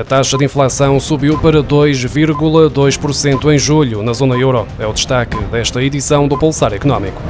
A taxa de inflação subiu para 2,2% em julho na zona euro. É o destaque desta edição do Pulsar Económico.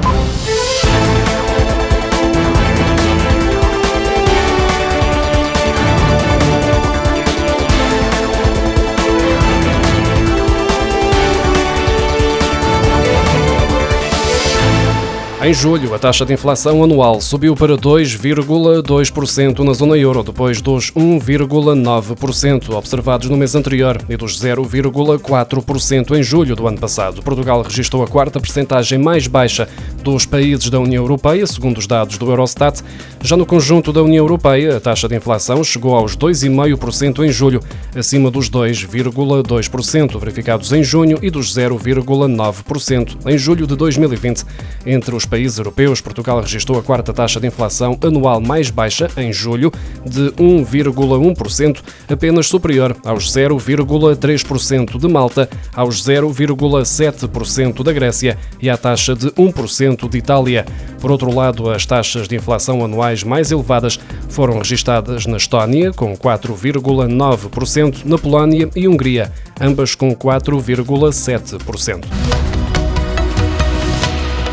Em julho, a taxa de inflação anual subiu para 2,2% na zona euro, depois dos 1,9% observados no mês anterior e dos 0,4% em julho do ano passado. Portugal registrou a quarta percentagem mais baixa dos países da União Europeia, segundo os dados do Eurostat. Já no conjunto da União Europeia, a taxa de inflação chegou aos 2,5% em julho, acima dos 2,2% verificados em junho e dos 0,9% em julho de 2020. Entre os países europeus, Portugal registrou a quarta taxa de inflação anual mais baixa, em julho, de 1,1%, apenas superior aos 0,3% de Malta, aos 0,7% da Grécia e à taxa de 1% de Itália. Por outro lado, as taxas de inflação anuais mais elevadas foram registadas na Estónia, com 4,9%, na Polónia e Hungria, ambas com 4,7%.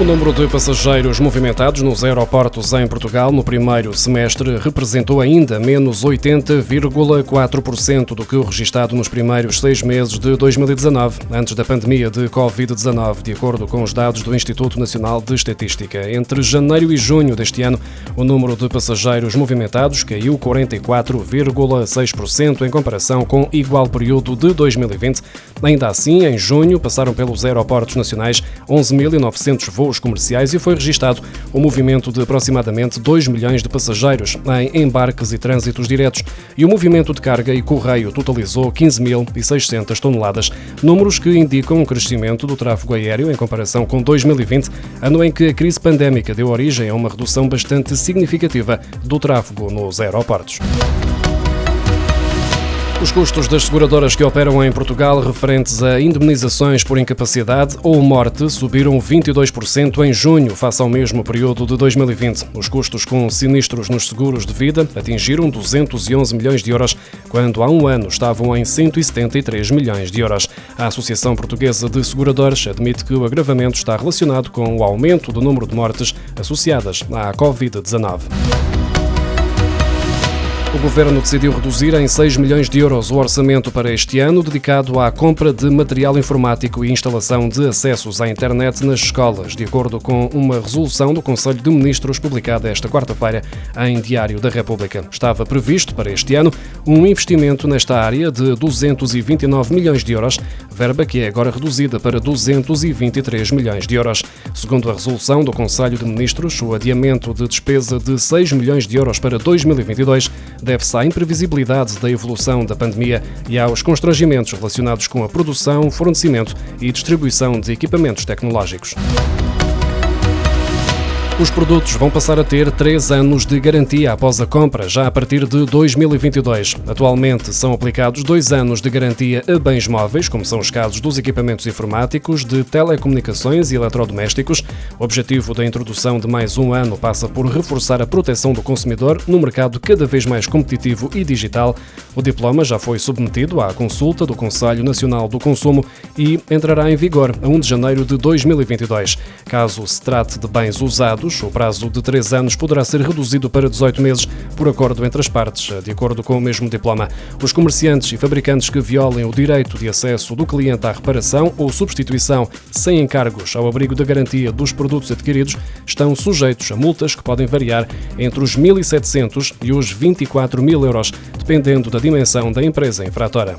O número de passageiros movimentados nos aeroportos em Portugal no primeiro semestre representou ainda menos 80,4% do que o registado nos primeiros seis meses de 2019, antes da pandemia de Covid-19, de acordo com os dados do Instituto Nacional de Estatística. Entre janeiro e junho deste ano, o número de passageiros movimentados caiu 44,6% em comparação com igual período de 2020. Ainda assim, em junho, passaram pelos aeroportos nacionais 11.900 voos voos comerciais e foi registado um movimento de aproximadamente 2 milhões de passageiros em embarques e trânsitos diretos e o movimento de carga e correio totalizou 15.600 toneladas, números que indicam um crescimento do tráfego aéreo em comparação com 2020, ano em que a crise pandémica deu origem a uma redução bastante significativa do tráfego nos aeroportos. Os custos das seguradoras que operam em Portugal referentes a indemnizações por incapacidade ou morte subiram 22% em junho, face ao mesmo período de 2020. Os custos com sinistros nos seguros de vida atingiram 211 milhões de euros, quando há um ano estavam em 173 milhões de euros. A Associação Portuguesa de Seguradores admite que o agravamento está relacionado com o aumento do número de mortes associadas à Covid-19. O Governo decidiu reduzir em 6 milhões de euros o orçamento para este ano dedicado à compra de material informático e instalação de acessos à internet nas escolas, de acordo com uma resolução do Conselho de Ministros publicada esta quarta-feira em Diário da República. Estava previsto para este ano um investimento nesta área de 229 milhões de euros, verba que é agora reduzida para 223 milhões de euros. Segundo a resolução do Conselho de Ministros, o adiamento de despesa de 6 milhões de euros para 2022 deve-se à imprevisibilidade da evolução da pandemia e aos constrangimentos relacionados com a produção, fornecimento e distribuição de equipamentos tecnológicos. Os produtos vão passar a ter três anos de garantia após a compra, já a partir de 2022. Atualmente são aplicados dois anos de garantia a bens móveis, como são os casos dos equipamentos informáticos, de telecomunicações e eletrodomésticos. O objetivo da introdução de mais um ano passa por reforçar a proteção do consumidor no mercado cada vez mais competitivo e digital. O diploma já foi submetido à consulta do Conselho Nacional do Consumo e entrará em vigor a 1 de janeiro de 2022. Caso se trate de bens usados, o prazo de 3 anos poderá ser reduzido para 18 meses por acordo entre as partes, de acordo com o mesmo diploma. Os comerciantes e fabricantes que violem o direito de acesso do cliente à reparação ou substituição sem encargos ao abrigo da garantia dos produtos adquiridos estão sujeitos a multas que podem variar entre os 1.700 e os 24 mil euros, dependendo da dimensão da empresa infratora.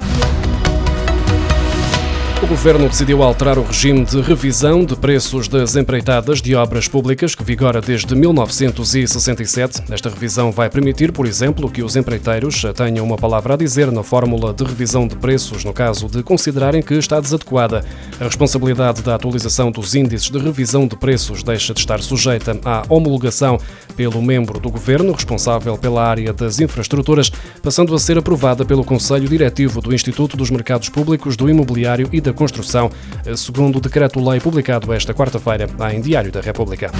Governo decidiu alterar o regime de revisão de preços das empreitadas de obras públicas que vigora desde 1967. Esta revisão vai permitir, por exemplo, que os empreiteiros tenham uma palavra a dizer na fórmula de revisão de preços no caso de considerarem que está desadequada. A responsabilidade da atualização dos índices de revisão de preços deixa de estar sujeita à homologação pelo membro do Governo responsável pela área das infraestruturas, passando a ser aprovada pelo Conselho Diretivo do Instituto dos Mercados Públicos do Imobiliário e da Construção, segundo o decreto-lei publicado esta quarta-feira em Diário da República.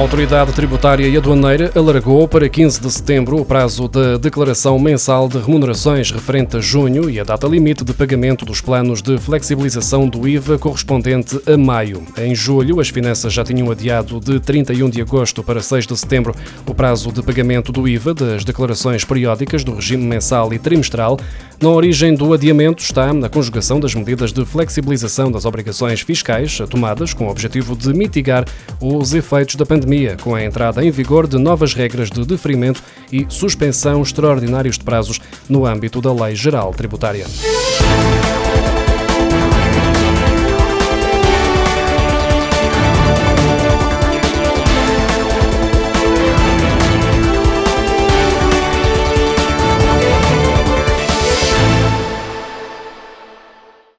A Autoridade Tributária e Aduaneira alargou para 15 de setembro o prazo da declaração mensal de remunerações referente a junho e a data limite de pagamento dos planos de flexibilização do IVA correspondente a maio. Em julho, as finanças já tinham adiado de 31 de agosto para 6 de setembro o prazo de pagamento do IVA das declarações periódicas do regime mensal e trimestral. Na origem do adiamento está a conjugação das medidas de flexibilização das obrigações fiscais tomadas com o objetivo de mitigar os efeitos da pandemia, com a entrada em vigor de novas regras de deferimento e suspensão extraordinários de prazos no âmbito da Lei Geral Tributária.